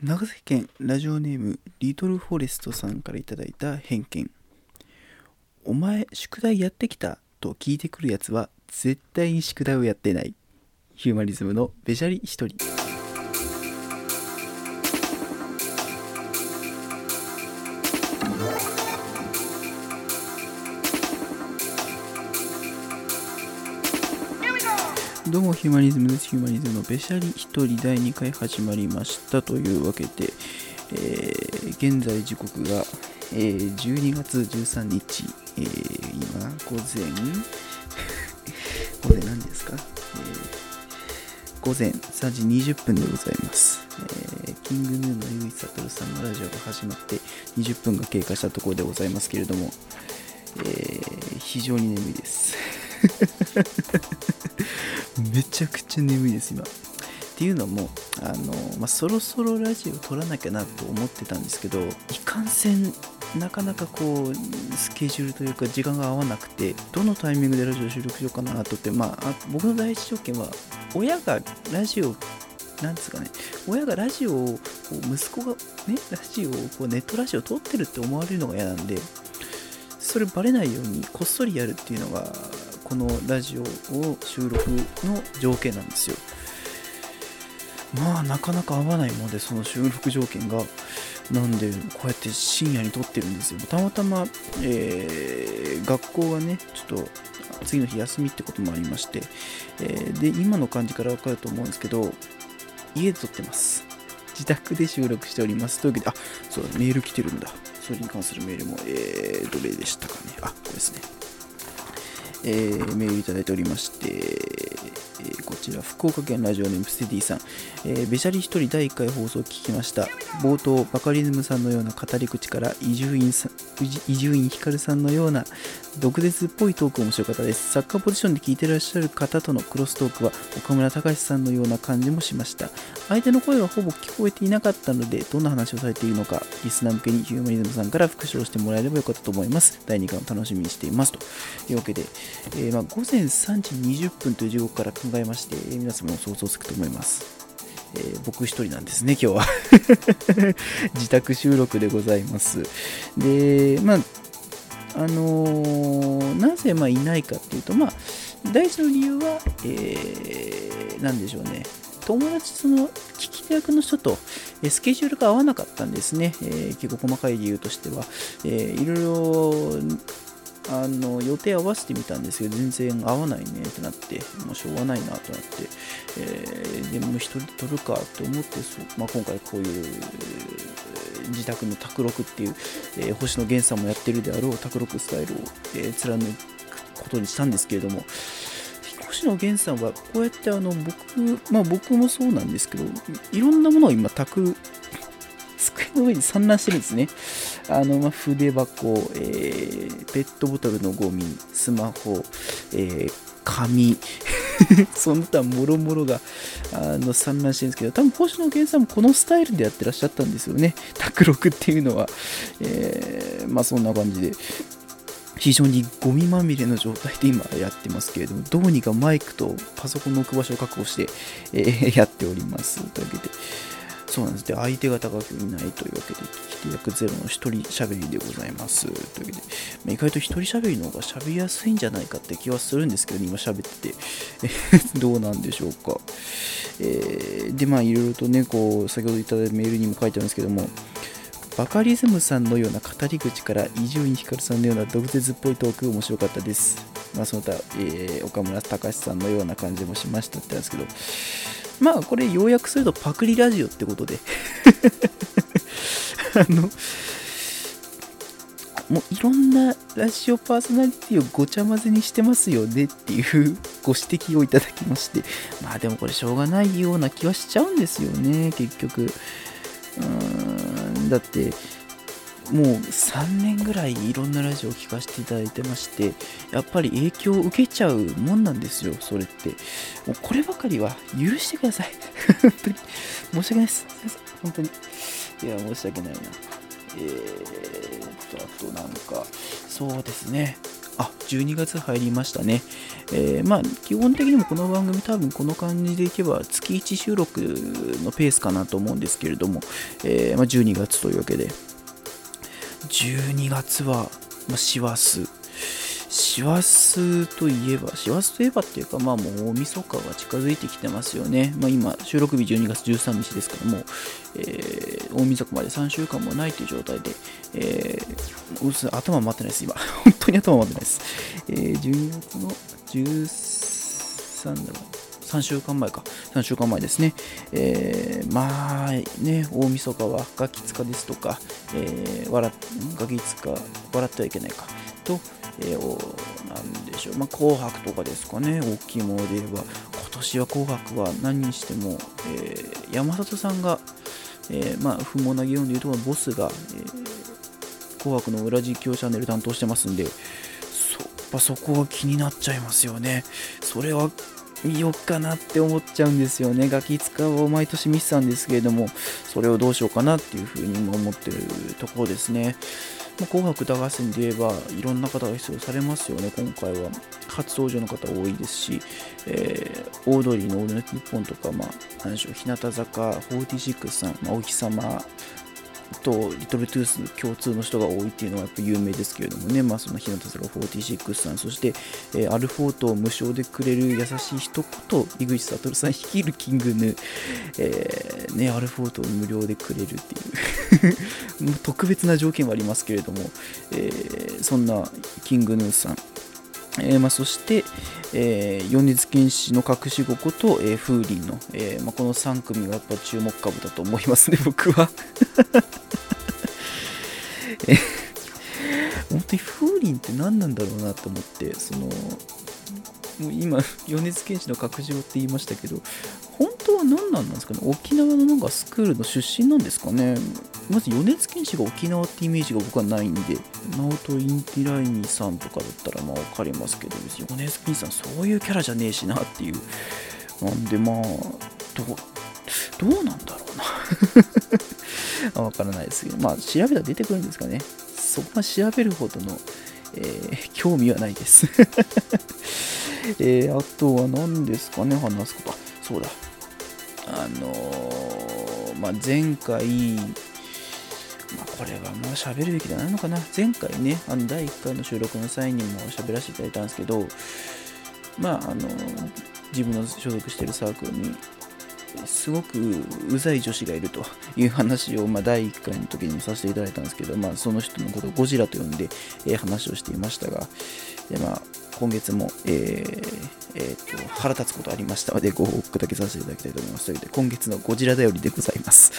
長崎県ラジオネームリトルフォレストさんから頂いた偏見。お前宿題やってきたと聞いてくるやつは絶対に宿題をやってない。ヒューマニズムのベジャリ一人。どうもヒューマニズムです。ヒューマニズムのべしゃり一人第2回始まりましたというわけで、えー現在時刻が、えー12月13日、えー今午前午前何ですか、えー午前3時20分でございます、えーキングヌーのゆいさとるさんのラジオが始まって20分が経過したところでございますけれども、えー非常に眠いです。めちゃくちゃ眠いです今。っていうのもあの、まあ、そろそろラジオ撮らなきゃなと思ってたんですけどいかんせんなかなかこうスケジュールというか時間が合わなくてどのタイミングでラジオ収録しようかなとって、まあ、僕の第一条件は親がラジオなんですかね。親がラジオを息子がねラジオをこうネットラジオ撮ってるって思われるのが嫌なんでそれバレないようにこっそりやるっていうのがこのラジオを収録の条件なんですよ。まあなかなか合わないものでその収録条件がなんでこうやって深夜に撮ってるんですよ。たまたま、えー学校がねちょっと次の日休みってこともありまして、えーで今の感じから分かると思うんですけど家で撮ってます。自宅で収録しております。というわけであそうだメール来てるんだ。それに関するメールもえー、どれでしたかね。あこれですね。えーメールいただいておりまして、えーこちら福岡県ラジオネームステディさん、えーベシャリ一人第1回放送を聞きました。冒頭バカリズムさんのような語り口から伊集院さ伊集院光さんのような毒舌っぽいトーク面白かったです。サッカーポジションで聞いてらっしゃる方とのクロストークは岡村隆史さんのような感じもしました。相手の声はほぼ聞こえていなかったのでどんな話をされているのかリスナー向けにヒューマニズムさんから復唱してもらえればよかったと思います。第2回を楽しみにしていますと。いうわけで、えーまあ、午前3時20分という時刻から考考えまして、皆様も想像つくと思いますえー僕一人なんですね、今日は。自宅収録でございます。で、まあ、あのーなぜまあいないかっていうと、まあ、第一の理由は、えーなんでしょうね。友達、その、聞き手役の人と、スケジュールが合わなかったんですね。えー結構細かい理由としては。えーいろいろ、あの予定合わせてみたんですけど全然合わないねってなってもうしょうがないなとなって、えーでも一人で撮るかと思ってそう、まあ、今回こういう自宅の卓録っていう、えー星野源さんもやってるであろう卓録スタイルを、えー貫くことにしたんですけれども星野源さんはこうやってあの僕まあ僕もそうなんですけどいろんなものを今卓机の上に散乱してるんですね。あの、まあ、筆箱、えーペットボトルのゴミ、スマホ、えー紙、その他もろもろがあの散乱してるんですけど、多分星野源さんもこのスタイルでやってらっしゃったんですよね。卓録っていうのは。えーまあそんな感じで。非常にゴミまみれの状態で今やってますけれども、どうにかマイクとパソコンの置く場所を確保して、えーやっております。というわけで、そうなんです。で、相手が高くいないというわけで、聞き役ゼロの一人喋りでございます。というわけで、まあ意外と一人喋りの方が喋りやすいんじゃないかって気はするんですけど、今喋ってて、どうなんでしょうか。えーで、まあ、いろいろとね、こう、先ほどいただいたメールにも書いてあるんですけども、バカリズムさんのような語り口から伊集院光さんのような毒舌っぽいトーク面白かったです。まあ、その他、えー岡村隆史さんのような感じもしましたってなんですけど、まあこれ要約するとパクリラジオってことで。あのもういろんなラジオパーソナリティをごちゃ混ぜにしてますよねっていうご指摘をいただきまして。まあでもこれしょうがないような気はしちゃうんですよね結局。うーんだってもう3年ぐらいいろんなラジオを聞かせていただいてましてやっぱり影響を受けちゃうもんなんですよそれって。もうこればかりは許してください。本当に。申し訳ないです。本当に。いや申し訳ないな。えーっとあとなんか。そうですね。あ12月入りましたね、えー、まあ基本的にもこの番組多分この感じでいけば月1収録のペースかなと思うんですけれども、えー、まあ、12月というわけで。12月は、まあ、師走師走といえば、師走といえばっていうか、まあもう大晦日が近づいてきてますよね。まあ今、収録日12月13日ですからもう、えー、大晦日まで3週間もないという状態で、えー、頭回ってないです、今。本当に頭回ってないです。えー、12月の13だろ3週間前か。3週間前ですね。えー、まあね、大晦日はガキ使ですとか、えー、笑ガキ使、笑ってはいけないか。と、えー、なんでしょう、まあ、紅白とかですかね、大きいもので言えば、今年は紅白は何にしても、えー、山里さんが、えー、まあ、不毛な議論でいうと、ボスが、えー、紅白の裏実況チャンネル担当してますんで、そっぱそこが気になっちゃいますよね。それは見よっかなって思っちゃうんですよね。ガキ使を毎年見てたんですけれども、それをどうしようかなっていうふうに今思ってるところですね。まあ、紅白歌合戦で言えばいろんな方が出場されますよね、今回は。初登場の方多いですし、えー、オードリーのオールナイトニッポンとか、まあ、何でしょう、日向坂46さん、まあ、お日様とリトルトゥース共通の人が多いっていうのはやっぱ有名ですけれどもね、まあ、その日向坂46さん、そして、えー、アルフォートを無償でくれる優しい人こと井口悟さん率いるキングヌー、えー、ね、アルフォートを無料でくれるっていう。特別な条件はありますけれども、えー、そんなキングヌーさん、えーまあ、そして、えー、米津玄師の隠し子と、えー、風鈴の、えーまあ、この3組がやっぱ注目株だと思いますね、僕は。え本当に風鈴って何なんだろうなと思って、その、もう今、米津玄師の隠し子って言いましたけど、本当は何なんですかね？沖縄のなんかスクールの出身なんですかね？まず米津玄師が沖縄ってイメージが僕はないんで、ナオト・インティライミさんとかだったらまあ分かりますけど、別に米津玄師さんそういうキャラじゃねえしなっていう。なんでまあ、どう、どうなんだろうな わからないですけど、まあ調べたら出てくるんですかね。そこは調べるほどの、えー、興味はないです えー、あとは何ですかね、話すこと。そうだ。あのー、まあ、前回、まあ、これはもう喋るべきじゃないのかな。前回ね、あの第1回の収録の際にも喋らせていただいたんですけど、まあ、あの、自分の所属してるサークルに、すごくうざい女子がいるという話を、まあ、第1回の時にもさせていただいたんですけど、まあ、その人のことをゴジラと呼んで、えー、話をしていましたが、でまあ、今月も、えーえーと、腹立つことありましたのでご報告だけさせていただきたいと思います。ということで、今月のゴジラだよりでございます。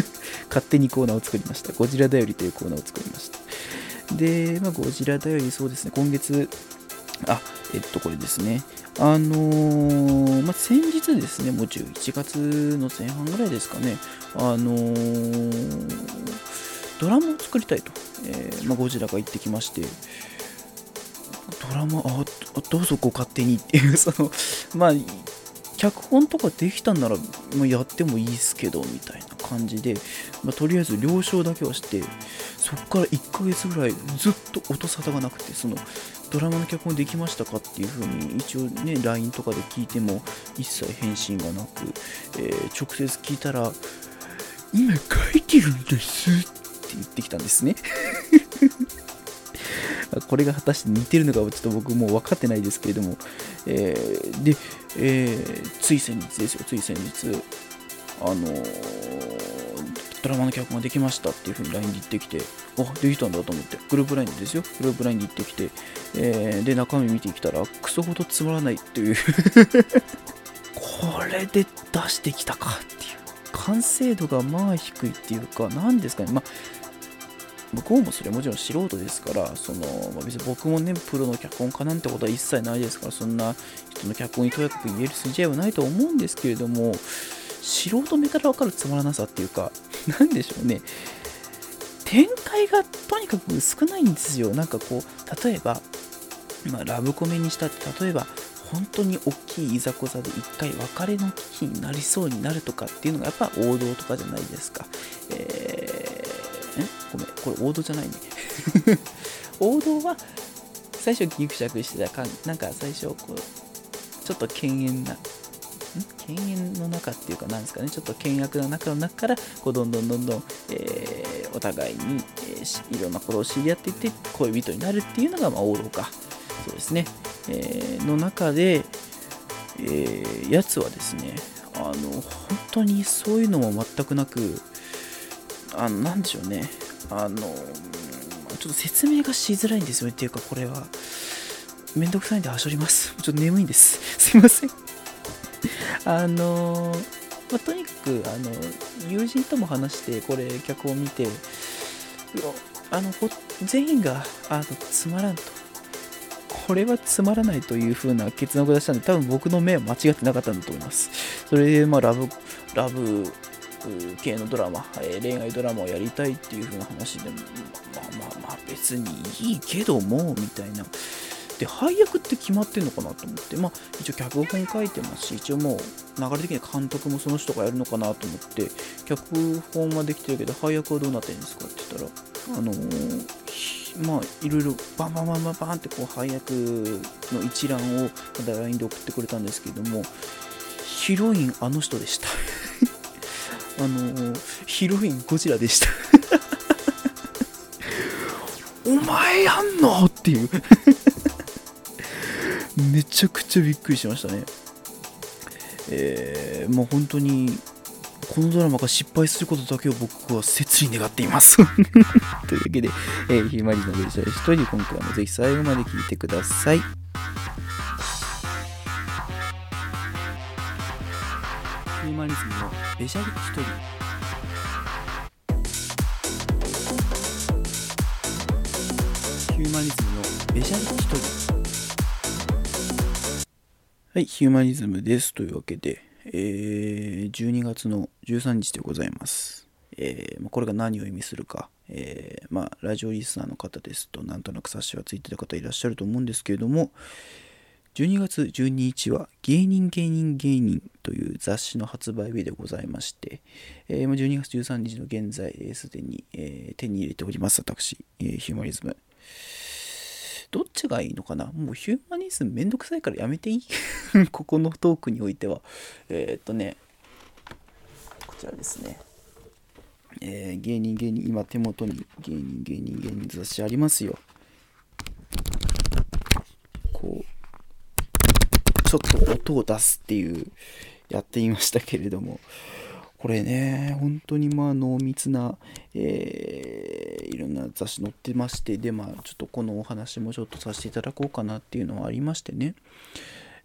勝手にコーナーを作りました。ゴジラだよりというコーナーを作りました。で、まあ、ゴジラだよりそうですね、今月、あ、えっと、これですね。あのー、まあ、先日ですね、もう11月の前半ぐらいですかね、あのー、ドラマを作りたいと、えー、まあ、ゴジラが言ってきまして、ドラマ、あ、どうぞご勝手にっていう、その、まあ、脚本とかできたんなら、まあ、やってもいいですけど、みたいな感じで、まあ、とりあえず了承だけはして、そこから1ヶ月ぐらいずっと音沙汰がなくて、その、ドラマの脚本できましたかっていう風に、一応ね、LINE とかで聞いても、一切返信がなく、えー、直接聞いたら、今書いてるんですって言ってきたんですね。これが果たして似てるのかちょっと僕もう分かってないですけれども、えー、で、えー、つい先日ですよ、つい先日、あのー、ドラマの脚本ができましたっていうふうに LINE で言ってきて、あ、できたんだと思って、グループ LINE ですよ、グループ LINE で言ってきて、えー、で、中身見てきたら、クソほどつまらないっていう。これで出してきたかっていう。完成度がまあ低いっていうか、何ですかね、まあ、向こうもそれはもちろん素人ですから、そのまあ、別に僕もね、プロの脚本家なんてことは一切ないですから、そんな人の脚本にとやかく言える筋合いはないと思うんですけれども、素人目から分かるつまらなさっていうか、なんでしょうね、展開がとにかく少ないんですよ。なんかこう、例えば、まあ、ラブコメにしたって、例えば、本当に大きいいざこざで一回別れの危機になりそうになるとかっていうのがやっぱ王道とかじゃないですか。えー、ごめん、これ王道じゃないね。王道は最初ギクシャクしてたかなんか最初こうちょっと犬猿な犬猿の中っていうかなんですかね。ちょっと険悪な中の中からこうどんどんどんどん、えー、お互いに、えー、いろんなことを知り合っていって恋人になるっていうのが、まあ、王道か。そうですね、えー、の中で、えー、やつはですねあの本当にそういうのも全くなくあのなんでしょうね。あのちょっと説明がしづらいんですよね。っていうかこれは。めんどくさいんではしょります。ちょっと眠いんです。すいません。あのまあ、とにかくあの友人とも話してこれ脚本見てあの全員があのつまらんと。これはつまらないという風な結論を出したんで多分僕の目は間違ってなかったんだと思います。それでまあラブラブ系のドラマ、えー、恋愛ドラマをやりたいっていう風な話でまあまあまあ別にいいけどもみたいな。で配役って決まってんのかなと思って。まあ一応脚本書いてますし一応もう流れ的に監督もその人がやるのかなと思って脚本はできてるけど配役はどうなってるんですかって言ったらあのー、まあいろいろバンバンバンバンバンってこう配役の一覧をまだ LINE で送ってくれたんですけどもヒロインあの人でした。あのー、ヒロインゴジラでした。お前やんのっていうめちゃくちゃびっくりしましたね。えー、もう本当に、このドラマが失敗することだけを僕は切に願っています。というわけで、えー、ひまりのベジャー一人、今回もぜひ最後まで聞いてください。ヒューマニズムのベジャリ一人。ヒューマニズムのベジャリ一人。はい、ヒューマニズムです。というわけで、えー、12月の13日でございます。えー、これが何を意味するか、えー、まあ、ラジオリスナーの方ですと、なんとなく冊子はついてる方いらっしゃると思うんですけれども、12月12日は芸人芸人芸人という雑誌の発売日でございまして、えー、12月13日の現在、す、で、に、え手に入れております、私、えヒューマニズム。どっちがいいのかな？もうヒューマニズムめんどくさいからやめていい？ここのトークにおいては。えー、っとね、こちらですね。えー、芸人芸人、今手元に芸人芸人芸人雑誌ありますよ。こう、ちょっと音を出すっていう、やってみましたけれども、これね、本当にまあ濃密な、えー、いろんな雑誌載ってまして、で、まあちょっとこのお話もちょっとさせていただこうかなっていうのはありましてね、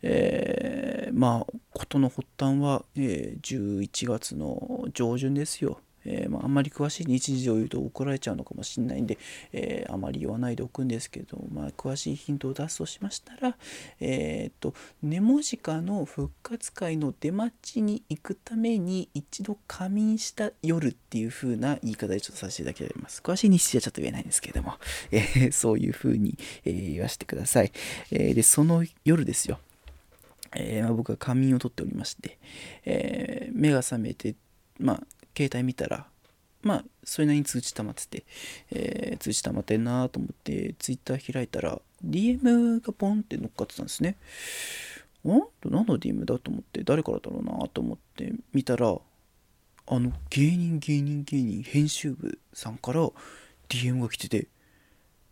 えー、まあ事の発端は、えー、11月の上旬ですよ。えー、まあ、あんまり詳しい日時を言うと怒られちゃうのかもしれないんで、えー、あまり言わないでおくんですけど、まあ、詳しいヒントを出すとしましたら、えっ、と、ネモジカの復活会の出待ちに行くために一度仮眠した夜っていう風な言い方でちょっとさせていただきます。詳しい日時はちょっと言えないんですけれども、え、そういう風に、え言わせてください。えで、その夜ですよ。えまあ、僕は仮眠をとっておりまして、え目が覚めて、まあ、携帯見たら、まあ、それなりに通知溜まってて、えー、通知溜まってんなと思って、ツイッター開いたら、DM がポンって乗っかってたんですね。ん何の DM だと思って、誰からだろうなと思って見たら、あの、芸人芸人芸人編集部さんから DM が来てて、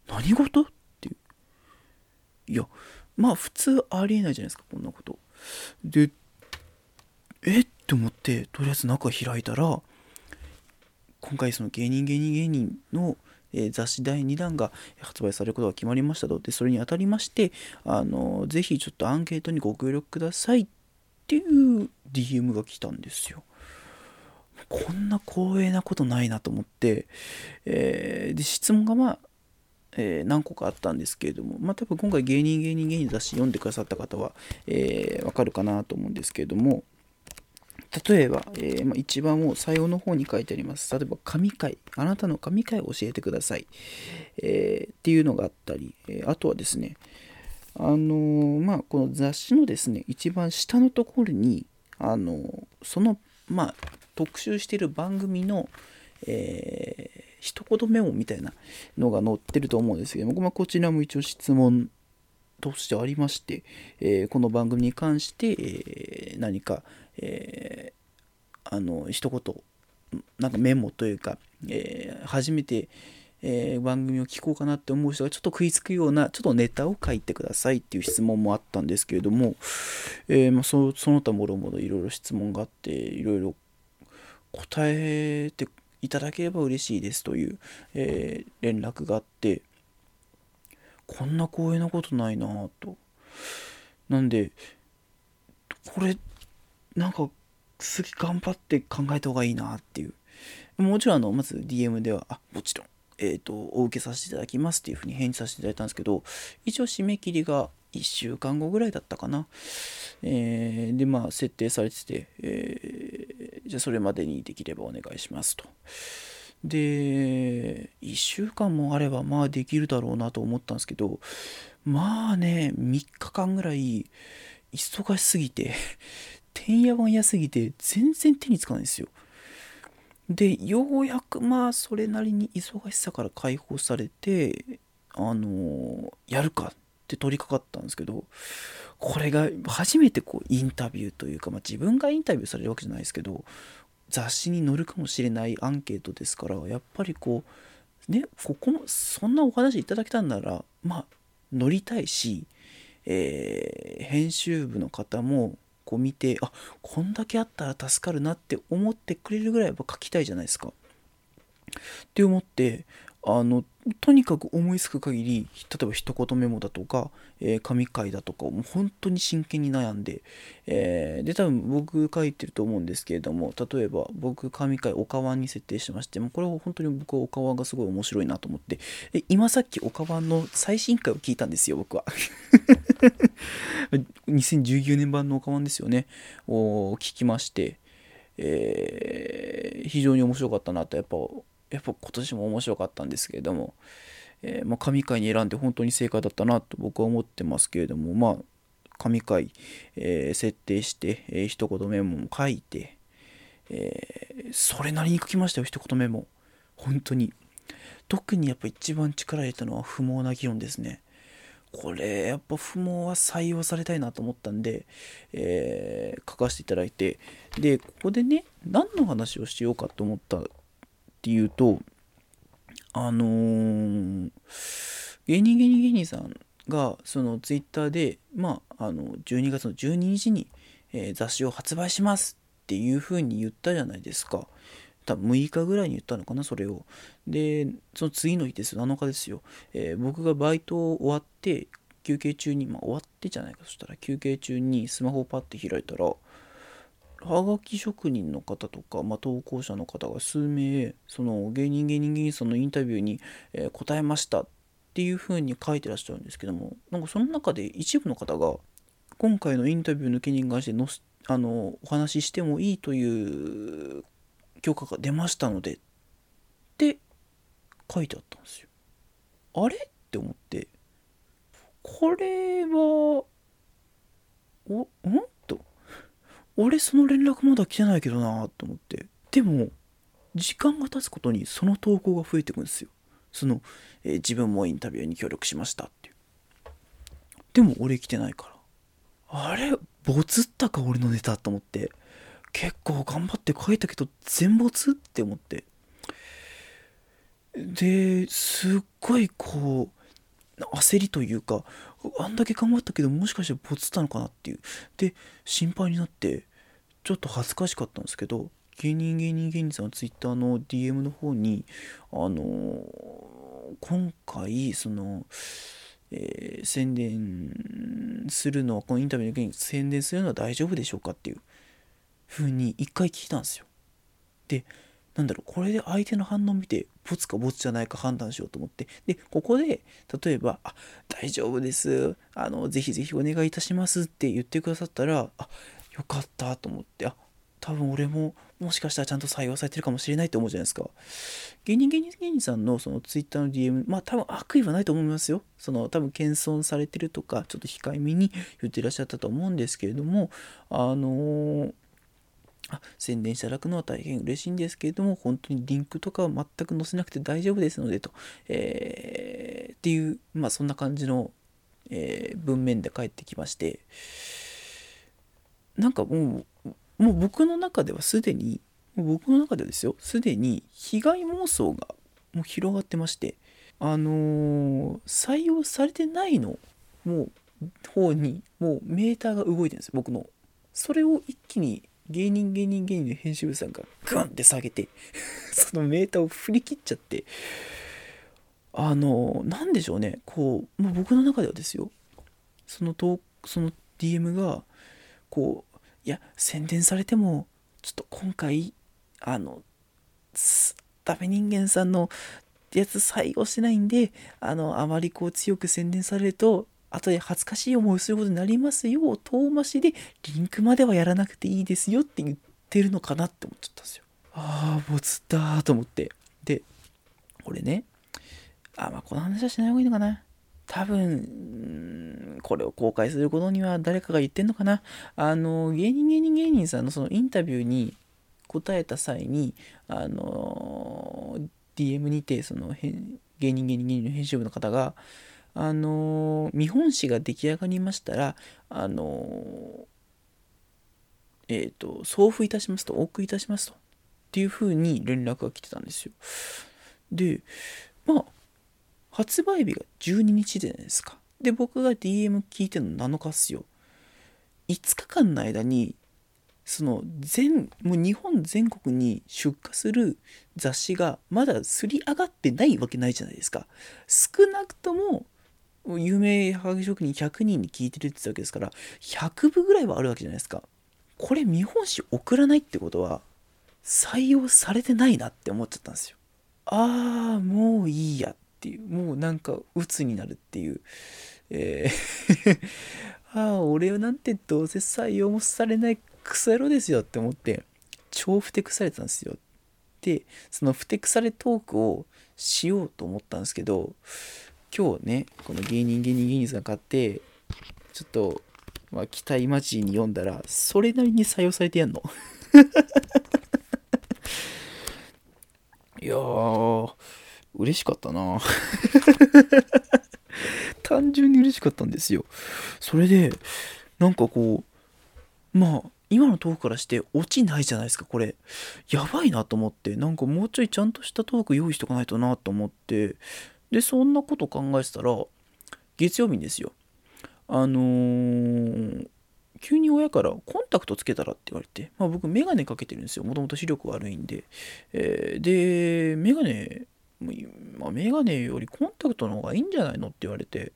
何事？っていう。いや、まあ普通ありえないじゃないですか、こんなこと。で、え？って思って、とりあえず中開いたら、今回その芸人芸人芸人の、え、雑誌第2弾が発売されることが決まりましたと。で、それにあたりまして、あの、ぜひちょっとアンケートにご協力くださいっていう DM が来たんですよ。こんな光栄なことないなと思って、えー、で、質問がまあ、えー、何個かあったんですけれども、まあ多分今回芸人芸人芸人雑誌読んでくださった方は、えー、わかるかなと思うんですけれども、例えば、えー、まあ、一番もう最後の方に書いてあります。例えば、神回。あなたの神回を教えてください。えー、っていうのがあったり、えー、あとはですね、あのまあ、この雑誌のですね、一番下のところに、あのその、まあ、特集している番組の、えー、一言メモみたいなのが載ってると思うんですけども、まあ、こちらも一応質問としてありまして、えー、この番組に関して、えー、何か、えー、あの一言なんかメモというか、え初めて、え番組を聞こうかなって思う人がちょっと食いつくようなちょっとネタを書いてくださいっていう質問もあったんですけれども、えまあ、そその他もろもろいろいろ質問があっていろいろ答えていただければ嬉しいですという、え連絡があってこんな光栄なことないなぁと。なんで、これ、なんか、次頑張って考えた方がいいなっていう。もちろん、あの、まず DM では、あ、もちろん、えっ、ー、と、お受けさせていただきますっていうふうに返事させていただいたんですけど、一応締め切りが1週間後ぐらいだったかな。えー、で、まあ、設定されてて、えー、じゃあそれまでにできればお願いしますと。で、1週間もあればまあできるだろうなと思ったんですけど、まあね、3日間ぐらい忙しすぎて、てんやわんやすぎて全然手につかないんですよ。で、ようやくまあそれなりに忙しさから解放されて、あのやるかって取り掛かったんですけど、これが初めてこうインタビューというか、まあ、自分がインタビューされるわけじゃないですけど雑誌に載るかもしれないアンケートですからやっぱりこうねここもそんなお話いただけたんならまあ乗りたいし、えー、編集部の方もこう見てあこんだけあったら助かるなって思ってくれるぐらいやっぱ書きたいじゃないですか。って思ってあのとにかく思いつく限り例えば一言メモだとか、えー、神回だとかもう本当に真剣に悩んで、えー、で多分僕書いてると思うんですけれども例えば僕神回おかわんに設定してましてもうこれは本当に僕はおかわんがすごい面白いなと思ってで今さっきおかわんの最新回を聞いたんですよ僕は。2019年版のおかわんですよね。を聞きまして、えー、非常に面白かったなとやっぱやっぱ今年も面白かったんですけれども、えー、まあ、神回に選んで本当に正解だったなと僕は思ってますけれども、まあ、神回、えー、設定して、えー、一言メモも書いて、えー、それなりに書きましたよ、一言メモ。本当に。特にやっぱ一番力入れたのは不毛な議論ですね。これやっぱ不毛は採用されたいなと思ったんで、えー、書かせていただいてでここでね何の話をしようかと思ったっていうとあのー、芸人芸人芸人さんがそのツイッターでまああの12月の12日に、えー、雑誌を発売しますっていう風に言ったじゃないですか。多分6日ぐらいに言ったのかなそれを。でその次の日です7日ですよ、えー、僕がバイト終わって休憩中にまあ終わってじゃないか。そしたら休憩中にスマホをパッて開いたらはがき職人の方とか、まあ、投稿者の方が数名その芸人芸人芸人さんのインタビューに、えー、答えましたっていうふうに書いてらっしゃるんですけどもなんかその中で一部の方が今回のインタビューの件に関してのあのお話ししてもいいという許可が出ましたのでって書いてあったんですよ。あれ？って思って。これはおん？俺その連絡まだ来てないけどなと思って。でも時間が経つことにその投稿が増えてくんですよ。その、えー、自分もインタビューに協力しましたっていう。でも俺来てないから。あれ？ボツったか俺のネタと思って。結構頑張って書いたけど全没って思って。ですっごいこう焦りというかあんだけ頑張ったけどもしかしてボツったのかなっていう。で心配になってちょっと恥ずかしかったんですけど芸人芸人芸人さんのツイッターの DM の方にあの今回その、えー、宣伝するのはこのインタビューの時に宣伝するのは大丈夫でしょうかっていうふうに一回聞いたんですよ。でなんだろうこれで相手の反応を見てボツかボツじゃないか判断しようと思って。でここで例えば「あ大丈夫です。あのぜひぜひお願いいたします」って言ってくださったらあよかったと思ってあ多分俺ももしかしたらちゃんと採用されてるかもしれないって思うじゃないですか。芸人芸人芸人さんのそのツイッターの DM まあ多分悪意はないと思いますよ。その多分謙遜されてるとかちょっと控えめに言ってらっしゃったと思うんですけれどもあのーあ宣伝していただくのは大変嬉しいんですけれども、本当にリンクとかは全く載せなくて大丈夫ですのでと、えー、っていう、まあそんな感じのえー、文面で返ってきまして。なんかもうもう僕の中ではすでに僕の中ではですよ。すでに被害妄想がもう広がってまして。あのー、採用されてないのもう方にもうメーターが動いてるんですよ。僕の。それを一気に芸人芸人芸人の編集部さんがグンって下げて。そのメーターを振り切っちゃって。あの何でしょうね。こうもう僕の中ではですよ。そのとその DM がこういや宣伝されてもちょっと今回あのダメ人間さんのやつ採用してないんであのあまりこう強く宣伝されると後で恥ずかしい思いをすることになりますよ遠回しでリンクまではやらなくていいですよって言ってるのかなって思っちゃったんですよ。ああボツだと思って。でこれね。あまあこの話はしない方がいいのかな。多分これを公開することには誰かが言ってんのかな。あの芸人芸人芸人さんのそのインタビューに答えた際にあの DM にてその芸人芸人芸人の編集部の方があの見本紙が出来上がりましたらあのえっ、ー、と送付いたしますとお送りいたしますとっていうふうに連絡が来てたんですよ。でまあ発売日が12日じゃないですか？で僕が DM 聞いてるの7日っすよ。5日間の間にその全もう日本全国に出荷する雑誌がまだすり上がってないわけないじゃないですか。少なくとも有名ハガキ職人100人に聞いてるって言ったわけですから100部ぐらいはあるわけじゃないですか。これ見本紙送らないってことは採用されてないなって思っちゃったんですよ。ああもういいや。っていうもうなんか鬱になるっていう。えー ああ俺なんてどうせ採用もされないクソ野郎ですよって思って超ふてくされたんですよ。でそのふてくされトークをしようと思ったんですけど今日ねこの芸人芸人芸人さん買ってちょっと、まあ、期待待ちに読んだらそれなりに採用されてやんの。いやー嬉しかったな。単純に嬉しかったんですよ。それでなんかこうまあ今のトークからして落ちないじゃないですかこれ。やばいなと思ってなんかもうちょいちゃんとしたトーク用意しとかないとなと思ってでそんなこと考えてたら月曜日にですよ。あのー、急に親からコンタクトつけたらって言われて、まあ、僕メガネかけてるんですよ。もともと視力悪いんで、えー、でメガネネ、まあ、メガネよりコンタクトの方がいいんじゃないのって言われて。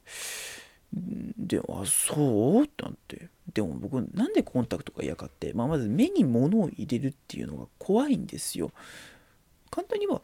であそう？ってなって。でも僕なんでコンタクトが嫌かって、まあ、まず目に物を入れるっていうのが怖いんですよ。簡単には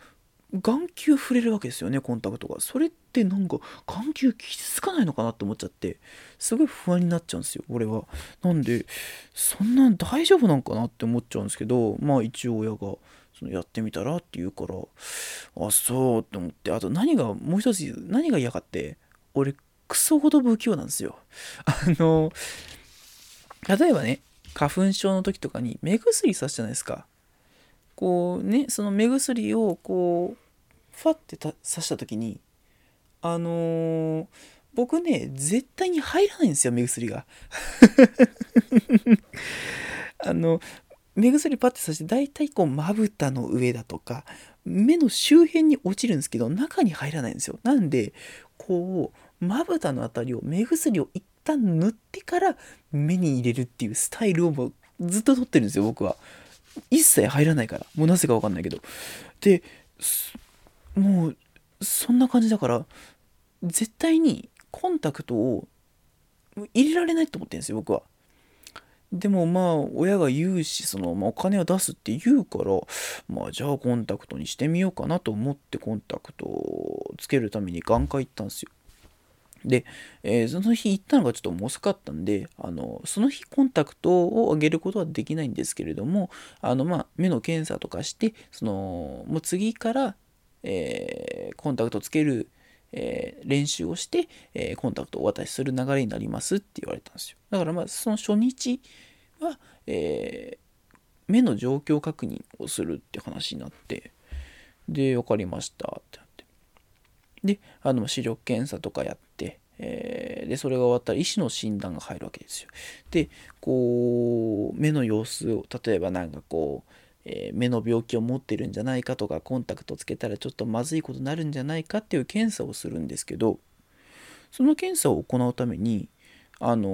眼球触れるわけですよねコンタクトが。それってなんか眼球傷つかないのかなって思っちゃって。すごい不安になっちゃうんですよ俺は。なんでそんな大丈夫なんかなって思っちゃうんですけどまあ一応親が。そのやってみたらって言うからあそうって思って。あと何がもう一つ何が嫌かって俺クソほど不器用なんですよ。あの例えばね花粉症の時とかに目薬さすじゃないですか。こうねその目薬をこうファッて刺した時にあのー、僕ね絶対に入らないんですよ目薬が。あの目薬パッて刺して大体こうまぶたの上だとか目の周辺に落ちるんですけど中に入らないんですよ。なんでこうまぶたの辺りを目薬を一旦塗ってから目に入れるっていうスタイルをもうずっと取ってるんですよ僕は。一切入らないからもうなぜか分かんないけど。でもうそんな感じだから絶対にコンタクトを入れられないと思ってるんですよ僕は。でもまあ親が言うしその、まあ、お金を出すって言うからまあじゃあコンタクトにしてみようかなと思ってコンタクトをつけるために眼科行ったんですよ。で、えー、その日行ったのがちょっと遅かったんで、あの、その日コンタクトを上げることはできないんですけれども、あの、まあ、目の検査とかして、その、もう次から、えー、コンタクトつける、えー、練習をして、えコンタクトをお渡しする流れになりますって言われたんですよ。だからまあ、その初日は、え目の状況確認をするって話になって、で、分かりましたってなって。で、あの視力検査とかやって、えー、でそれが終わったら医師の診断が入るわけですよでこう目の様子を例えばなんかこうえー、目の病気を持ってるんじゃないかとかコンタクトつけたらちょっとまずいことになるんじゃないかっていう検査をするんですけどその検査を行うためにあの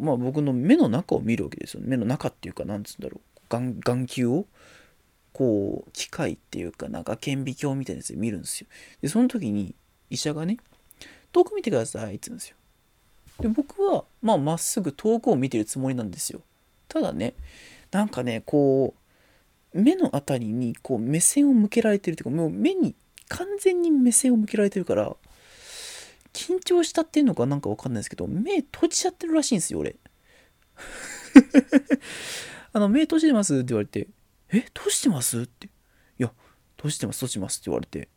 ー、まあ僕の目の中を見るわけですよ目の中っていうかなんつうんだろう。眼球をこう機械っていうかなんか顕微鏡みたいなやつで見るんですよ。でその時に医者がね遠く見てくださいって言うんですよ。で僕はまあまっすぐ遠くを見てるつもりなんですよ。ただねなんかねこう目の辺りにこう目線を向けられてるというかもう目に完全に目線を向けられてるから緊張したっていうのかなんかわかんないですけど目閉じちゃってるらしいんですよ俺。あの目閉じてますって言われてえ閉じてます？って。いや、閉じてます、閉じてますって言われて、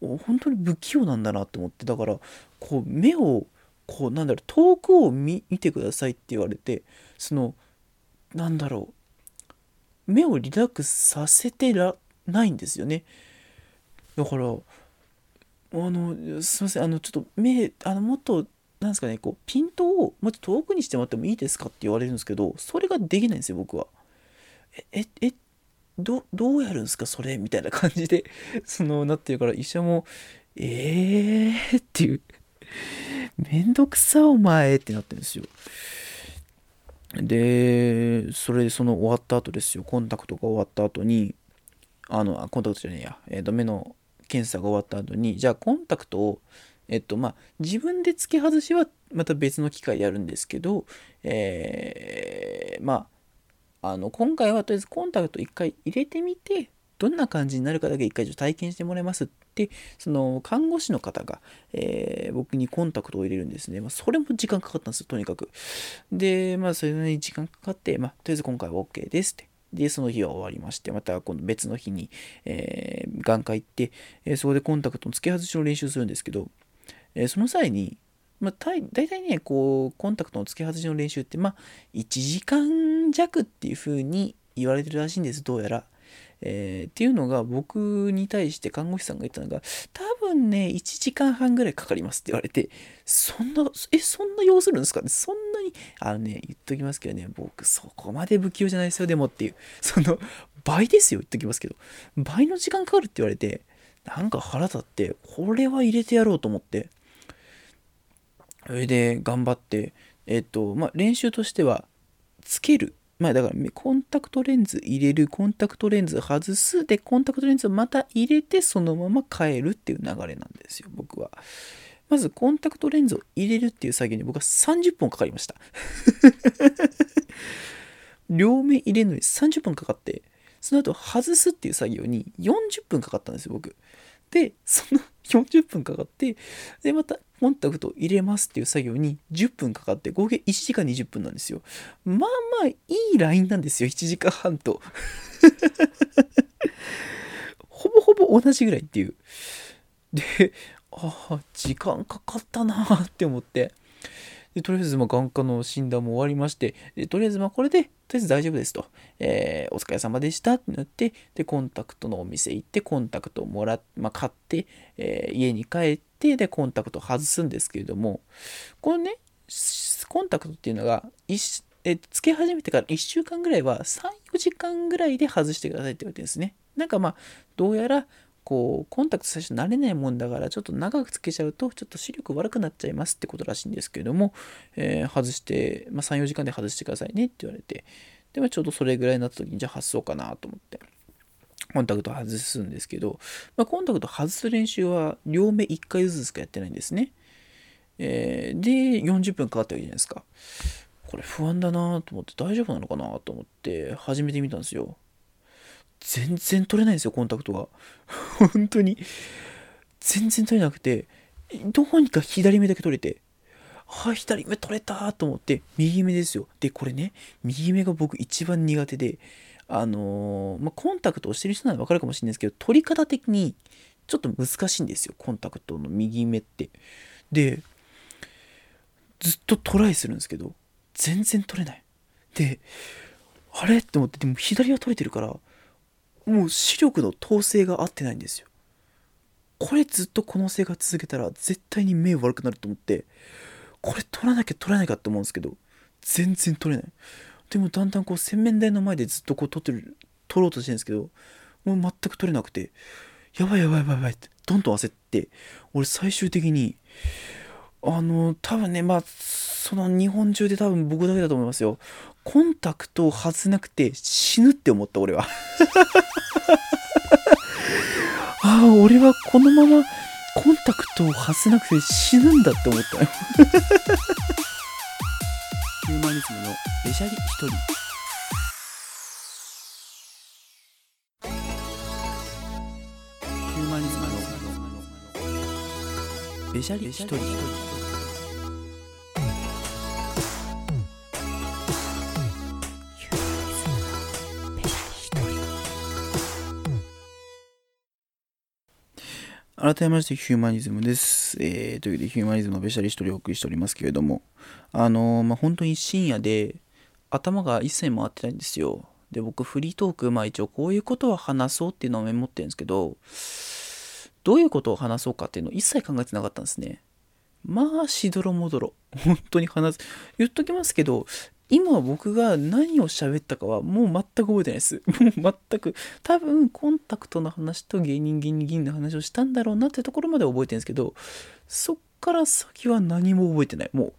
本当に不器用なんだなって思って、だから、こう、目を、こう、なんだろう、遠くを見てくださいって言われて、その、なんだろう、目をリラックスさせてらないんですよね。だから、あの、すいません、あの、ちょっと目、あの、もっと、なんですかね、こう、ピントをもっと遠くにしてもらってもいいですかって言われるんですけど、それができないんですよ、僕は。え、え、ど、どうやるんですかそれ？みたいな感じで、その、なってるから、医者も、えーっていう、めんどくさお前ってなってるんですよ。で、それでその終わった後ですよ、コンタクトが終わった後に、あの、コンタクトじゃねえや、えっ、ー、と、目の検査が終わった後に、じゃあコンタクトを、えっと、まあ、自分で付け外しはまた別の機会でやるんですけど、えー、まあ、あの今回はとりあえずコンタクト1回入れてみてどんな感じになるかだけ1回ちょっと体験してもらいますってその看護師の方が、えー、僕にコンタクトを入れるんですね、まあ、それも時間かかったんですよとにかく。でまあそれなりに時間かかって、まあ、とりあえず今回は OK ですって。で、その日は終わりまして、また今度別の日に、えー、眼科行って、えー、そこでコンタクトの付け外しの練習するんですけど、えー、その際に、まあ、大体ね、こう、コンタクトの付け外しの練習って、まあ、1時間弱っていう風に言われてるらしいんです、どうやら。えー、っていうのが僕に対して看護師さんが言ったのが、多分ね、1時間半ぐらいかかりますって言われて、そんな、え、そんな要するんですかね？そんなに、あのね、言っときますけどね、僕そこまで不器用じゃないですよ、でもっていう。その、倍ですよ、言っときますけど。倍の時間かかるって言われて、なんか腹立って、これは入れてやろうと思って、それで頑張って、えっと、まあ、練習としては、つける。まあ、だから、コンタクトレンズ入れる、コンタクトレンズ外す、で、コンタクトレンズをまた入れて、そのまま変えるっていう流れなんですよ、僕は。まず、コンタクトレンズを入れるっていう作業に僕は30分かかりました。両目入れるのに30分かかって、その後外すっていう作業に40分かかったんですよ、僕。で、その 40分かかって、で、またコンタクト入れますっていう作業に10分かかって、合計1時間20分なんですよ。まあまあいいラインなんですよ、1時間半と。ほぼほぼ同じぐらいっていう。で、ああ、時間かかったなって思って。でとりあえずま眼科の診断も終わりましてでとりあえずまあこれでとりあえず大丈夫ですと、えー、お疲れ様でしたってなってでコンタクトのお店行ってコンタクトをもら、まあ、買って、えー、家に帰ってでコンタクトを外すんですけれどもこのねコンタクトっていうのがえつけ始めてから1週間ぐらいは34時間ぐらいで外してくださいって言われてるんですね。なんかまあどうやらこうコンタクト最初慣れないもんだからちょっと長くつけちゃうとちょっと視力悪くなっちゃいますってことらしいんですけれども、えー、外して、まあ、34時間で外してくださいねって言われてで、まあ、ちょうどそれぐらいになった時にじゃあ外そうかなと思って。コンタクト外すんですけど、まあ、コンタクト外す練習は両目1回ずつしかやってないんですね、えー、で40分かかったわけじゃないですか。これ不安だなと思って大丈夫なのかなと思って始めてみたんですよ。全然取れないんですよ、コンタクトが。本当に。全然取れなくて、どうにか左目だけ取れて、あ、左目取れたと思って、右目ですよ。で、これね、右目が僕一番苦手で、あのー、まあ、コンタクトをしてる人ならわかるかもしれないですけど、取り方的にちょっと難しいんですよ、コンタクトの右目って。で、ずっとトライするんですけど、全然取れない。で、あれ？って思って、でも左は取れてるから、もう視力の統制が合ってないんですよ。これずっとこの生活続けたら絶対に目悪くなると思ってこれ取らなきゃ取らないかって思うんですけど全然取れない。でもだんだんこう洗面台の前でずっとこう撮ってる撮ろうとしてるんですけどもう全く取れなくてやばいやばいやばいやばいってどんどん焦って俺最終的にあの多分ねまあその日本中で多分僕だけだと思いますよ。コンタクトを外せなくて死ぬって思った俺は。ああ俺はこのままコンタクトを外せなくて死ぬんだって思ったよ。ヒューマニズムのべしゃり一人。ヒューマニズムのべしゃり一人。改めましてヒューマニズムです。えーというわけでヒューマニズムのべしゃり一人お送りしておりますけれども、あのーまあ、本当に深夜で頭が一切回ってないんですよ。で、僕フリートーク、まあ一応こういうことは話そうっていうのをメモってるんですけど、どういうことを話そうかっていうのを一切考えてなかったんですね。まあ、しどろもどろ。本当に話す。言っときますけど、今僕が何を喋ったかはもう全く覚えてないです。もう全く。多分コンタクトの話と芸人芸人芸人の話をしたんだろうなってところまで覚えてるんですけど、そっから先は何も覚えてない。もう。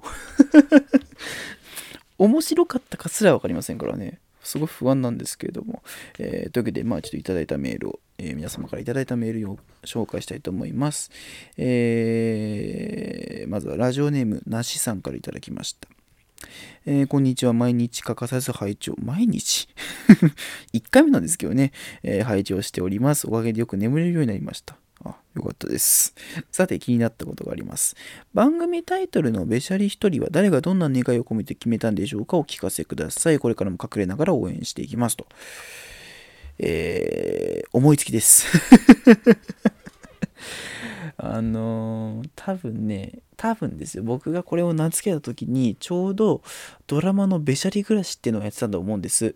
面白かったかすら分かりませんからね。すごい不安なんですけれども。えーというわけで、まあちょっといただいたメールを、えー皆様からいただいたメールを紹介したいと思います。えーまずはラジオネームなしさんからいただきました。えーこんにちは。毎日欠かさず拝聴。毎日 ?1 回目なんですけどね、えー拝聴しております。おかげでよく眠れるようになりました。あ、よかったです。さて、気になったことがあります。番組タイトルのべしゃり一人は誰がどんな願いを込めて決めたんでしょうかお聞かせください。これからも隠れながら応援していきますと。えー思いつきです。あのー多分ね、多分ですよ。僕がこれを名付けた時に、ちょうどドラマのべしゃり暮らしっていうのをやってたんだと思うんです。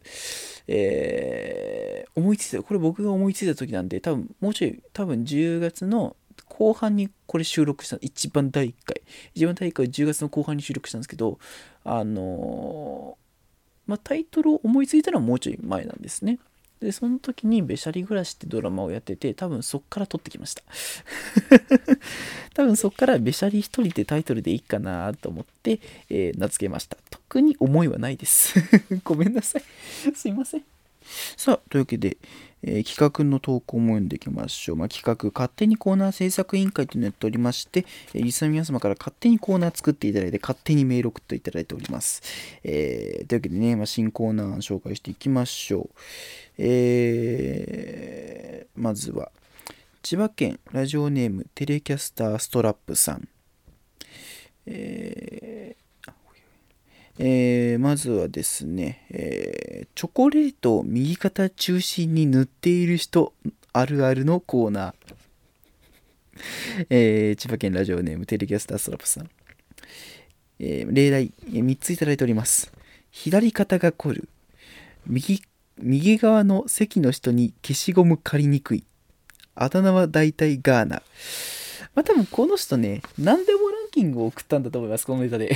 えー思いついた、これ僕が思いついた時なんで、多分もうちょい、多分10月の後半にこれ収録した、一番第1回。一番第1回10月の後半に収録したんですけど、あのーまあ、タイトルを思いついたのはもうちょい前なんですね。で、その時にべしゃり暮らしってドラマをやってて、多分そっから撮ってきました。多分そっからべしゃり一人ってタイトルでいいかなと思って、えー名付けました。特に思いはないです。ごめんなさい。すいません。さあ、というわけで、えー企画の投稿も読んでいきましょう。まあ、企画、勝手にコーナー制作委員会というのをやっておりまして、えーリスナーの皆様から勝手にコーナー作っていただいて、勝手にメール送っていただいております。えーというわけでね、まあ、新コーナー紹介していきましょう。えーまずは、千葉県ラジオネームテレキャスターストラップさん。えーえーまずはですね、えーチョコレートを右肩中心に塗っている人あるあるのコーナー。えー千葉県ラジオネームテレキャスターストラップさん。え例題え3ついただいております。左肩が凝る。右右側の席の人に消しゴム借りにくい。あだ名は大体ガーナ。まあ多分この人ね、何でもランキングを送ったんだと思います、このネタで。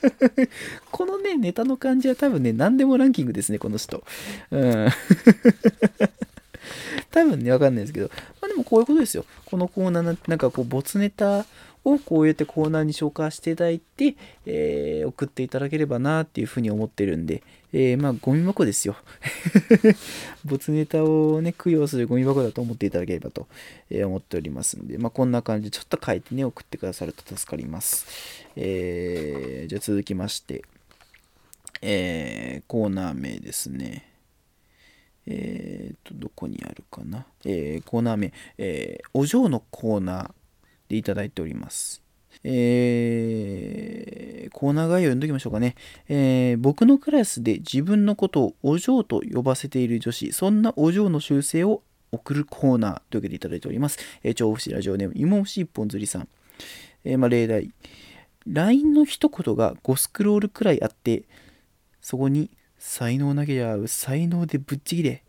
このね、ネタの感じは多分ね、何でもランキングですね、この人。うん。多分ね、わかんないですけど、まあでもこういうことですよ。このコーナーなんて、なんかこう、没ネタをこうやってコーナーに紹介していただいて、えー送っていただければなっていうふうに思ってるんで、えーまあ、ゴミ箱ですよ。没ネタをね、供養するゴミ箱だと思っていただければと、え思っておりますんで、まあ、こんな感じでちょっと書いてね、送ってくださると助かります。えーじゃあ続きまして、えーコーナー名ですね。えーと、どこにあるかな。えコーナー名、えお嬢のコーナーでいただいております。えーコーナー概要読んどきましょうかね、えー僕のクラスで自分のことをお嬢と呼ばせている女子、そんなお嬢の修正を送るコーナーというわけでいただいております。えー、調布市ラジオネーム、芋虫一本釣りさん。えーまあ、例題。LINE の一言が5スクロールくらいあって、そこに才能なけりゃ才能でぶっちぎれ、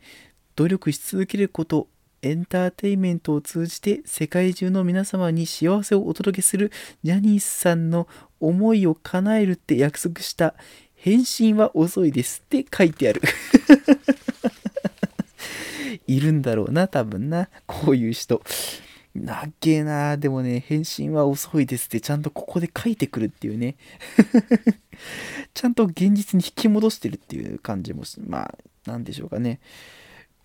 努力し続けることエンターテインメントを通じて世界中の皆様に幸せをお届けするジャニーさんの思いを叶えるって約束した返信は遅いですって書いてある。いるんだろうな多分な。こういう人。なっけえなでもね返信は遅いですってちゃんとここで書いてくるっていうね。ちゃんと現実に引き戻してるっていう感じもまあなんでしょうかね。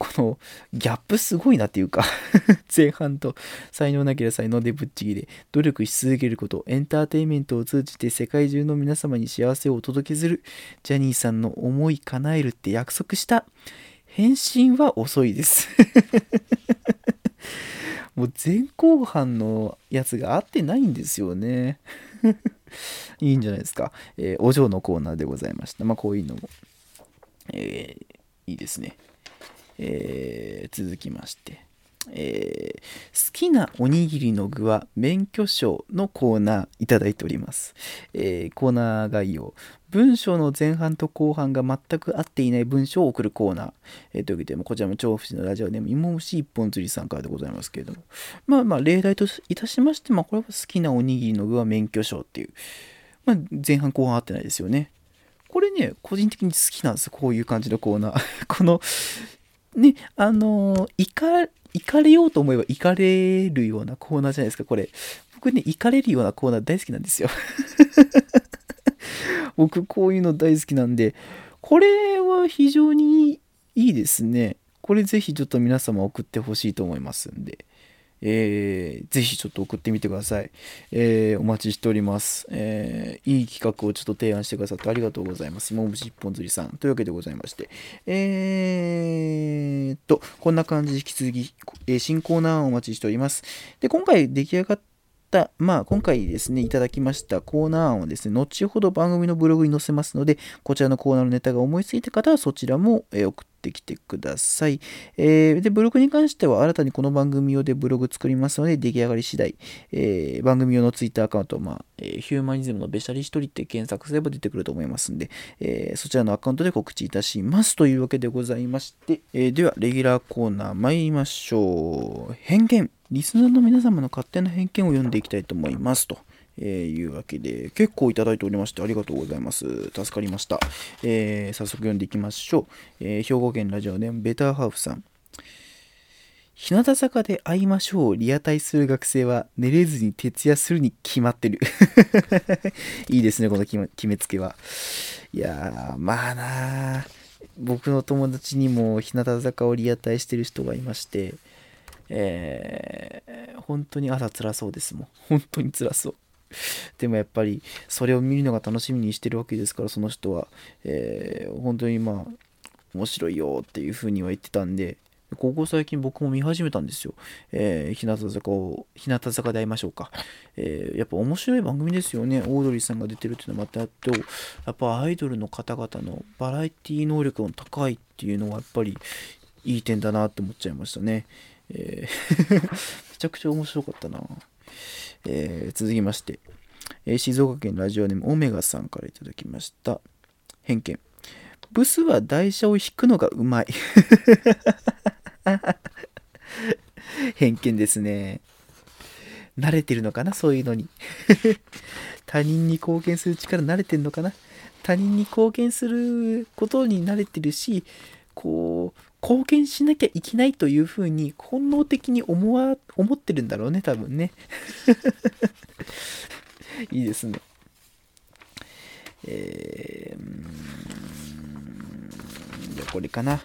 このギャップすごいなっていうか 前半と才能なければ才能でぶっちぎれ努力し続けることエンターテインメントを通じて世界中の皆様に幸せをお届けするジャニーさんの思い叶えるって約束した返信は遅いです。もう前後半のやつが合ってないんですよね。いいんじゃないですか、えー、お嬢のコーナーでございました。まあこういうのも、えー、いいですね。えー、続きまして、えー、好きなおにぎりの具は免許証のコーナーいただいております、えー、コーナー概要。文章の前半と後半が全く合っていない文章を送るコーナー、えー、というわけでこちらも調布市のラジオネーム芋虫一本釣りさんからでございますけれども。まあまあ例題といたしまして、まあ、これは好きなおにぎりの具は免許証っていう、まあ、前半後半合ってないですよね。これね、個人的に好きなんですこういう感じのコーナー。この、ね、あのー、か、行かれようと思えば行かれるようなコーナーじゃないですか、これ。僕ね、行かれるようなコーナー大好きなんですよ。僕、こういうの大好きなんで、これは非常にいいですね。これぜひちょっと皆様送ってほしいと思いますんで。えー、ぜひちょっと送ってみてください。えー、お待ちしております、えー、いい企画をちょっと提案してくださってありがとうございます。もむし一本釣りさん。というわけでございまして、えー、っと、こんな感じで引き続き、えー、新コーナーをお待ちしております。で、今回出来上がった、たまあ、今回ですね、いただきましたコーナー案をですね、後ほど番組のブログに載せますので、こちらのコーナーのネタが思いついた方はそちらも送ってきてください。えー、で、ブログに関しては新たにこの番組用でブログ作りますので、出来上がり次第、えー、番組用のツイッターアカウント、まあ、えー、ヒューマニズムのべしゃり一人って検索すれば出てくると思いますんで、えー、そちらのアカウントで告知いたしますというわけでございまして、え、では、レギュラーコーナー参りましょう。偏見。リスナーの皆様の勝手な偏見を読んでいきたいと思いますと。えー、いうわけで、結構いただいておりましてありがとうございます。助かりました。えー、早速読んでいきましょう。えー、兵庫県ラジオネームベターハーフさん。日向坂で会いましょうリアタイする学生は寝れずに徹夜するに決まってる いいですね、この決めつけは。いやー、まあな僕の友達にも日向坂をリアタイしてる人がいまして、えー、本当に朝辛そうですもん。本当に辛そう。でもやっぱりそれを見るのが楽しみにしてるわけですからその人は、えー、本当にまあ面白いよっていうふうには言ってたんでここ最近僕も見始めたんですよ。えー、日向坂を、日向坂で会いましょうか。えー、やっぱ面白い番組ですよね。オードリーさんが出てるっていうのもあってあと、やっぱアイドルの方々のバラエティ能力の高いっていうのはやっぱりいい点だなって思っちゃいましたね。えー めちゃくちゃ面白かったな。えー、続きまして、えー、静岡県ラジオネームオメガさんから頂きました。偏見。ブスは台車を引くのがうまい。偏見ですね。慣れてるのかな？そういうのに。他人に貢献する力慣れてるのかな？他人に貢献することに慣れてるしこう貢献しなきゃいけないというふうに本能的に思わ思ってるんだろうね多分ね。いいですね。えー、じゃあこれかな。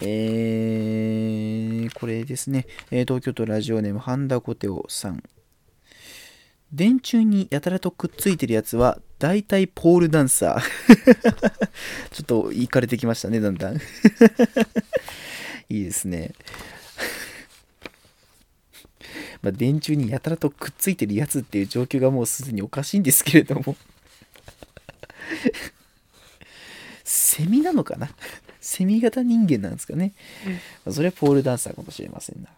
えー、これですね、え東京都ラジオネームハンダコテオさん。電柱にやたらとくっついてるやつは大体ポールダンサー ちょっといかれてきましたねだんだん いいですね。まあ、電柱にやたらとくっついてるやつっていう状況がもうすでにおかしいんですけれどもセミなのかな？セミ型人間なんですかね。まあ、それはポールダンサーかもしれませんな。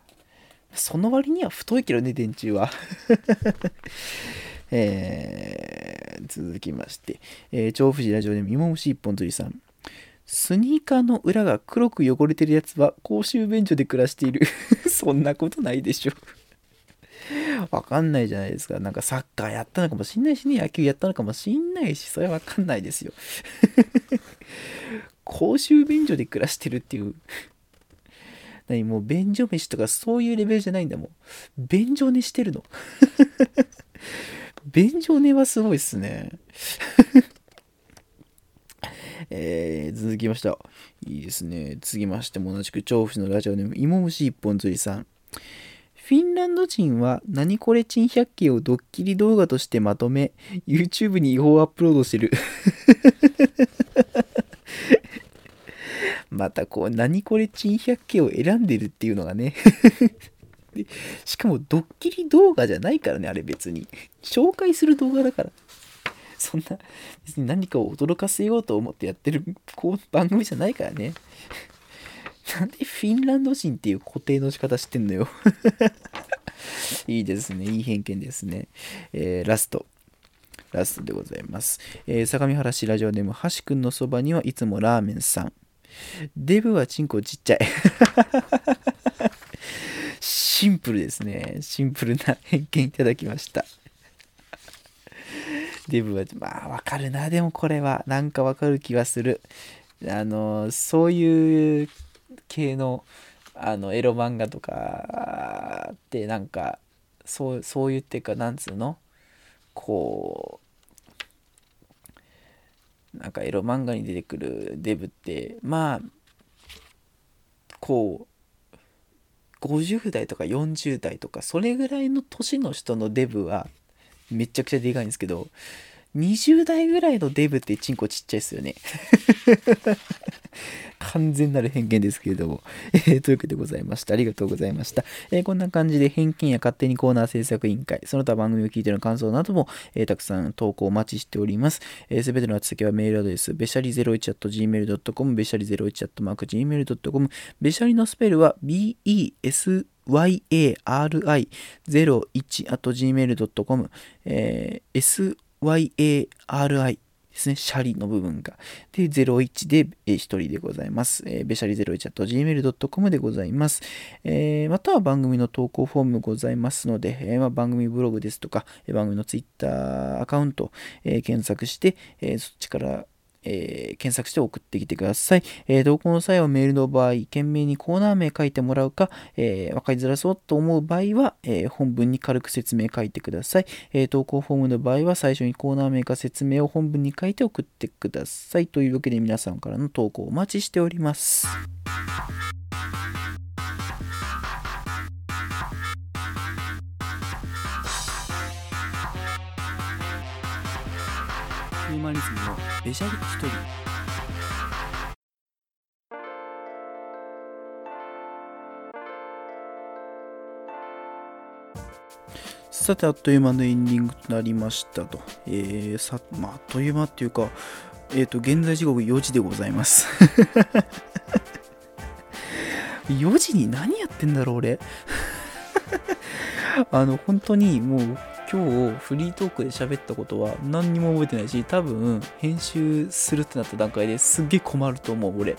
その割には太いけどね、電柱は。えー、続きまして、えー、調布市ラジオで芋虫一本鳥さん。スニーカーの裏が黒く汚れてるやつは公衆便所で暮らしている そんなことないでしょわかんないじゃないですか。なんかサッカーやったのかもしんないしね、野球やったのかもしんないし、それはわかんないですよ。公衆便所で暮らしてるっていう。何もう便所飯とかそういうレベルじゃないんだもん。便所寝してるの。便所寝はすごいっすね。えー、続きました。いいですね。続きましても同じく調布市のラジオネーム、芋虫一本釣りさん。フィンランド人は何これ珍百景をドッキリ動画としてまとめ、YouTube に違法アップロードしてる。またこう、何これ珍百景を選んでるっていうのがね しかもドッキリ動画じゃないからね、あれ別に。紹介する動画だから。そんな、別に何かを驚かせようと思ってやってるこう番組じゃないからね。なんでフィンランド人っていう固定の仕方してんのよ いいですね。いい偏見ですね。えー、ラスト。ラストでございます。えー、相模原市ラジオネーム、橋くんのそばにはいつもラーメンさん。デブはチンコちっちゃいシンプルですね。シンプルな偏見いただきました。デブは、まあ、わかるな。でもこれは、なんかわかる気はする。あの、そういう系の、あの、エロ漫画とかって、なんか、そう、そういうっていうか、なんつうの？こう、なんかエロ漫画に出てくるデブって、まあ、こう、50代とか40代とか、それぐらいの年の人のデブは、めちゃくちゃでかいんですけど、20代ぐらいのデブってチンコちっちゃいですよね。完全なる偏見ですけれども、えー、というわけでございました。ありがとうございました。えー、こんな感じで偏見や勝手にコーナー制作委員会、その他番組を聞いての感想なども、えー、たくさん投稿お待ちしております。す、えー、べ、ての宛先はメールアドレス、べしゃり 01.gmail.com、べしゃり 01.gmail.com、べしゃりのスペルは BES yari01.gmail.com、えー、YARI ですね。シャリの部分が。で、01で、えー、1人でございます。えー、べしゃり 01.gmail.com でございます。えー、または番組の投稿フォームございますので、えーまあ、番組ブログですとか、番組のツイッターアカウント、えー、検索して、えー、そっちからえー、検索して送ってきてください。えー、投稿の際はメールの場合、懸命にコーナー名書いてもらうか、えー、分かりづらそうと思う場合は、え本文に軽く説明書いてください、え投稿フォームの場合は最初にコーナー名か説明を本文に書いて送ってください。というわけで皆さんからの投稿お待ちしております。ヒューマニズムのベシャリ一人さて、あっという間のエンディングとなりましたと。えー、さ、まあ、あっという間っていうか、えっ、ー、と、現在時刻4時でございます。4時に何やってんだろう、俺。あの、本当にもう、今日フリートークで喋ったことは何にも覚えてないし、多分編集するってなった段階ですっげえ困ると思う、俺。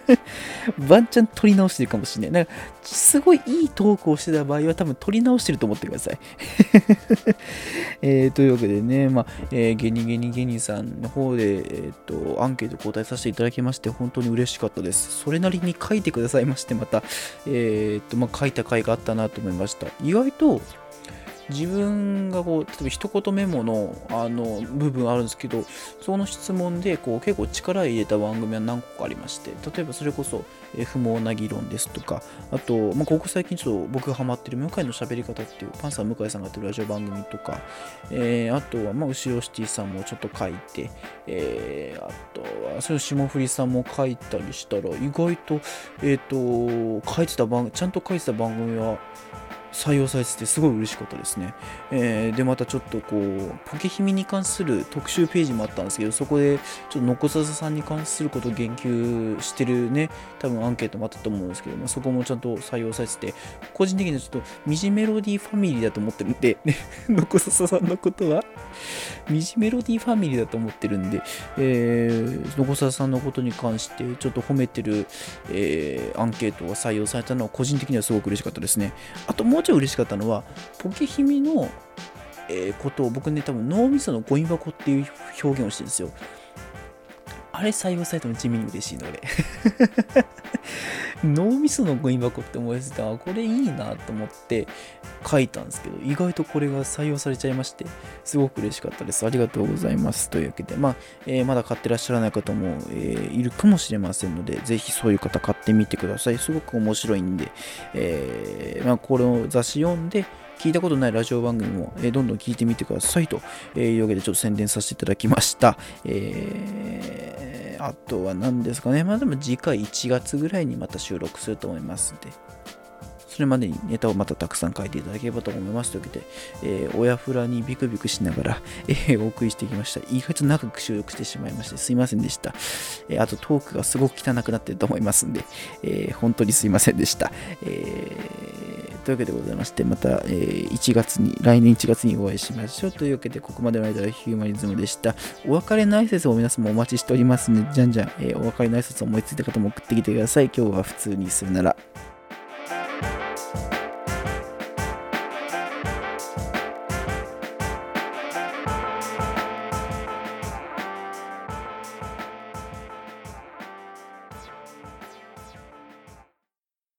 ワンチャン撮り直してるかもしれない。なんか、すごいいいトークをしてた場合は多分撮り直してると思ってください。えー、というわけでね、まあ、えー、ゲニゲニゲニさんの方で、えー、っと、アンケート答えさせていただきまして、本当に嬉しかったです。それなりに書いてくださいまして、また、えー、と、まあ、書いた回があったなと思いました。意外と、自分がこう例えば一言メモのあの部分あるんですけどその質問でこう結構力入れた番組は何個かありまして例えばそれこそ不毛な議論ですとかあと、まあ、ここ最近ちょっと僕がハマってる向井の喋り方っていうパンサー向井さんがやってるラジオ番組とか、えー、あとはまあ後ろシティさんもちょっと書いて、えー、あとはそれ霜降りさんも書いたりしたら意外とえっ、ー、と書いてた番ちゃんと書いてた番組は採用されててすごい嬉しかったですね。えー、で、またちょっとこう、ポケヒミに関する特集ページもあったんですけど、そこでちょっとノコサザさんに関することを言及してるね、多分アンケートもあったと思うんですけど、まあ、そこもちゃんと採用されてて、個人的にはちょっとミジメロディファミリーだと思ってるんで、ね、ノコサザさんのことは、ミジメロディファミリーだと思ってるんで、えー、ノコサザさんのことに関してちょっと褒めてる、えー、アンケートが採用されたのは個人的にはすごく嬉しかったですね。あともうもうちょい嬉しかったのは、ポケヒミの、えー、ことを僕ね、多分脳みそのゴミ箱っていう表現をしてるんですよ。あれ採用されても地味に嬉しいので脳みそのゴミ箱って思いついたこれいいなと思って書いたんですけど、意外とこれが採用されちゃいまして、すごく嬉しかったです。ありがとうございます。というわけで、まあ、えー、まだ買ってらっしゃらない方も、えー、いるかもしれませんので、ぜひそういう方買ってみてください。すごく面白いんで、えー、まあ、この雑誌読んで、聞いたことないラジオ番組も、えー、どんどん聞いてみてくださいというわけでちょっと宣伝させていただきました。えー、あとは何ですかね。まあでも次回1月ぐらいにまた収録すると思いますんで。それまでにネタをまたたくさん書いていただければと思いますというわけで、えー、親フラにビクビクしながら、えー、お送りしてきました。意外と長く収録してしまいまして、すいませんでした。えー、あとトークがすごく汚くなってると思いますんで、え本当にすいませんでした。えーというわけでございまして、また、えー、1月に、来年1月にお会いしましょう。というわけで、ここまでの間はヒューマニズムでした。お別れの挨拶を皆さんもお待ちしておりますので、じゃんじゃん、えー、お別れの挨拶を思いついた方も送ってきてください。今日は普通にするなら。